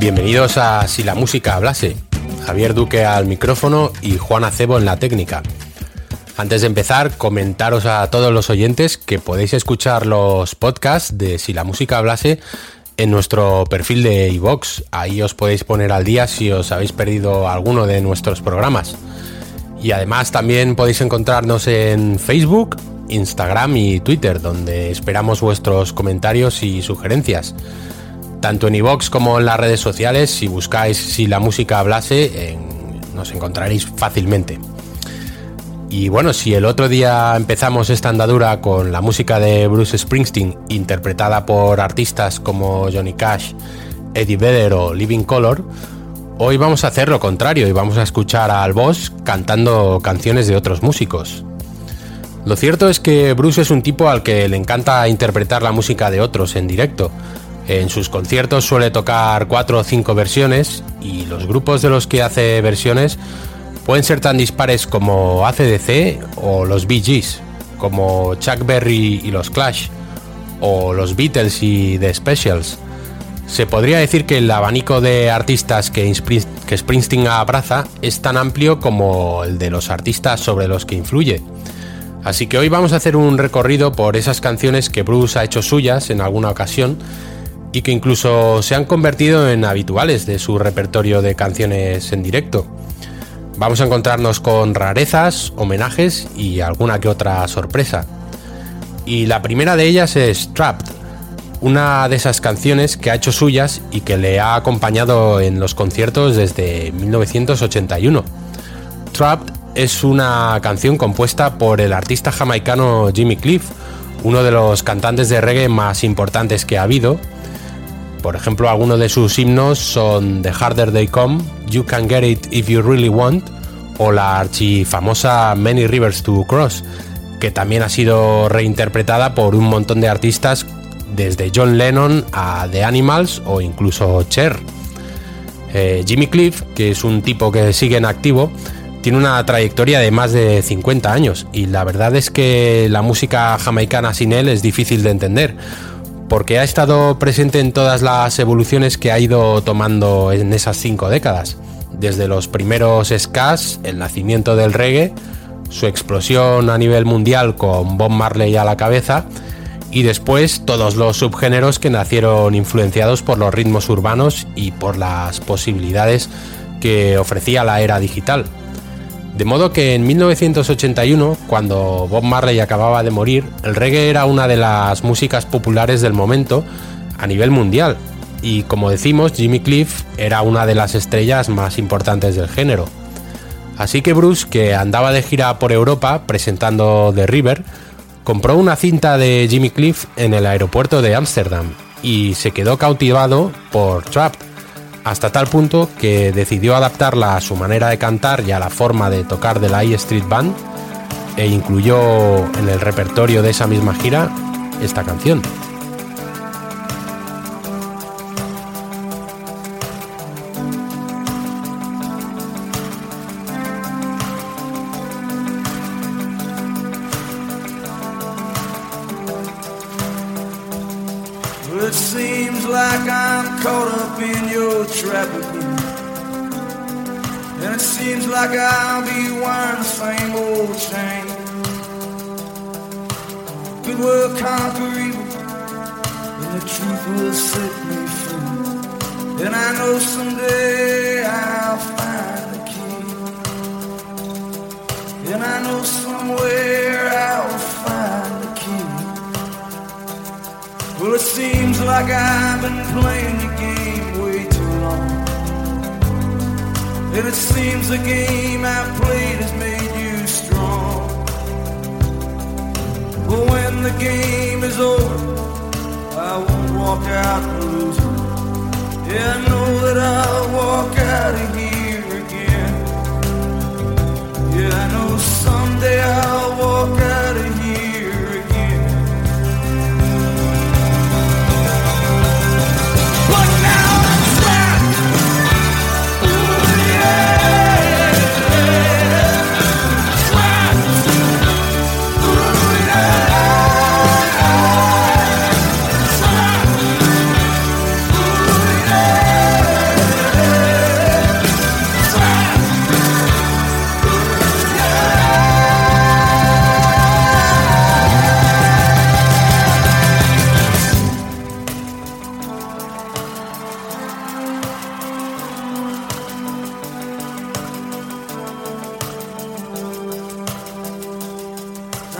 Bienvenidos a Si la música hablase. Javier Duque al micrófono y Juan Acebo en la técnica. Antes de empezar, comentaros a todos los oyentes que podéis escuchar los podcasts de Si la música hablase en nuestro perfil de iVox. Ahí os podéis poner al día si os habéis perdido alguno de nuestros programas. Y además también podéis encontrarnos en Facebook, Instagram y Twitter, donde esperamos vuestros comentarios y sugerencias. Tanto en iVox como en las redes sociales, si buscáis si la música hablase, nos encontraréis fácilmente. Y bueno, si el otro día empezamos esta andadura con la música de Bruce Springsteen, interpretada por artistas como Johnny Cash, Eddie Vedder o Living Color, hoy vamos a hacer lo contrario y vamos a escuchar al boss cantando canciones de otros músicos. Lo cierto es que Bruce es un tipo al que le encanta interpretar la música de otros en directo. En sus conciertos suele tocar cuatro o cinco versiones y los grupos de los que hace versiones pueden ser tan dispares como ACDC o los Bee Gees, como Chuck Berry y los Clash, o los Beatles y The Specials. Se podría decir que el abanico de artistas que, que Springsteen abraza es tan amplio como el de los artistas sobre los que influye. Así que hoy vamos a hacer un recorrido por esas canciones que Bruce ha hecho suyas en alguna ocasión y que incluso se han convertido en habituales de su repertorio de canciones en directo. Vamos a encontrarnos con rarezas, homenajes y alguna que otra sorpresa. Y la primera de ellas es Trapped, una de esas canciones que ha hecho suyas y que le ha acompañado en los conciertos desde 1981. Trapped es una canción compuesta por el artista jamaicano Jimmy Cliff, uno de los cantantes de reggae más importantes que ha habido. Por ejemplo, algunos de sus himnos son The Harder They Come, You Can Get It If You Really Want o la archifamosa Many Rivers to Cross, que también ha sido reinterpretada por un montón de artistas desde John Lennon a The Animals o incluso Cher. Eh, Jimmy Cliff, que es un tipo que sigue en activo, tiene una trayectoria de más de 50 años y la verdad es que la música jamaicana sin él es difícil de entender, porque ha estado presente en todas las evoluciones que ha ido tomando en esas cinco décadas desde los primeros skas, el nacimiento del reggae, su explosión a nivel mundial con Bob Marley a la cabeza, y después todos los subgéneros que nacieron influenciados por los ritmos urbanos y por las posibilidades que ofrecía la era digital. De modo que en 1981, cuando Bob Marley acababa de morir, el reggae era una de las músicas populares del momento a nivel mundial y como decimos, Jimmy Cliff era una de las estrellas más importantes del género. Así que Bruce, que andaba de gira por Europa presentando The River, compró una cinta de Jimmy Cliff en el aeropuerto de Ámsterdam y se quedó cautivado por Trapped, hasta tal punto que decidió adaptarla a su manera de cantar y a la forma de tocar de la E Street Band e incluyó en el repertorio de esa misma gira esta canción. Like I'll be wearing the same old chain. Good will conquer evil, and the truth will set me free. And I know someday I'll find the key. And I know somewhere Well, it seems like I've been playing the game way too long. and it seems the game I've played has made you strong. But when the game is over, I won't walk out losing. Yeah, I know that I'll walk out again.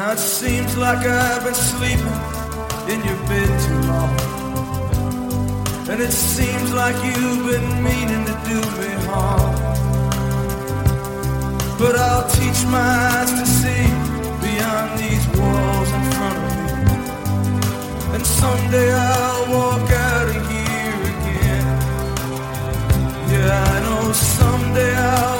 It seems like I've been sleeping in your bed too long. And it seems like you've been meaning to do me harm. But I'll teach my eyes to see beyond these walls in front of me. And someday I'll walk out of here again. Yeah, I know someday I'll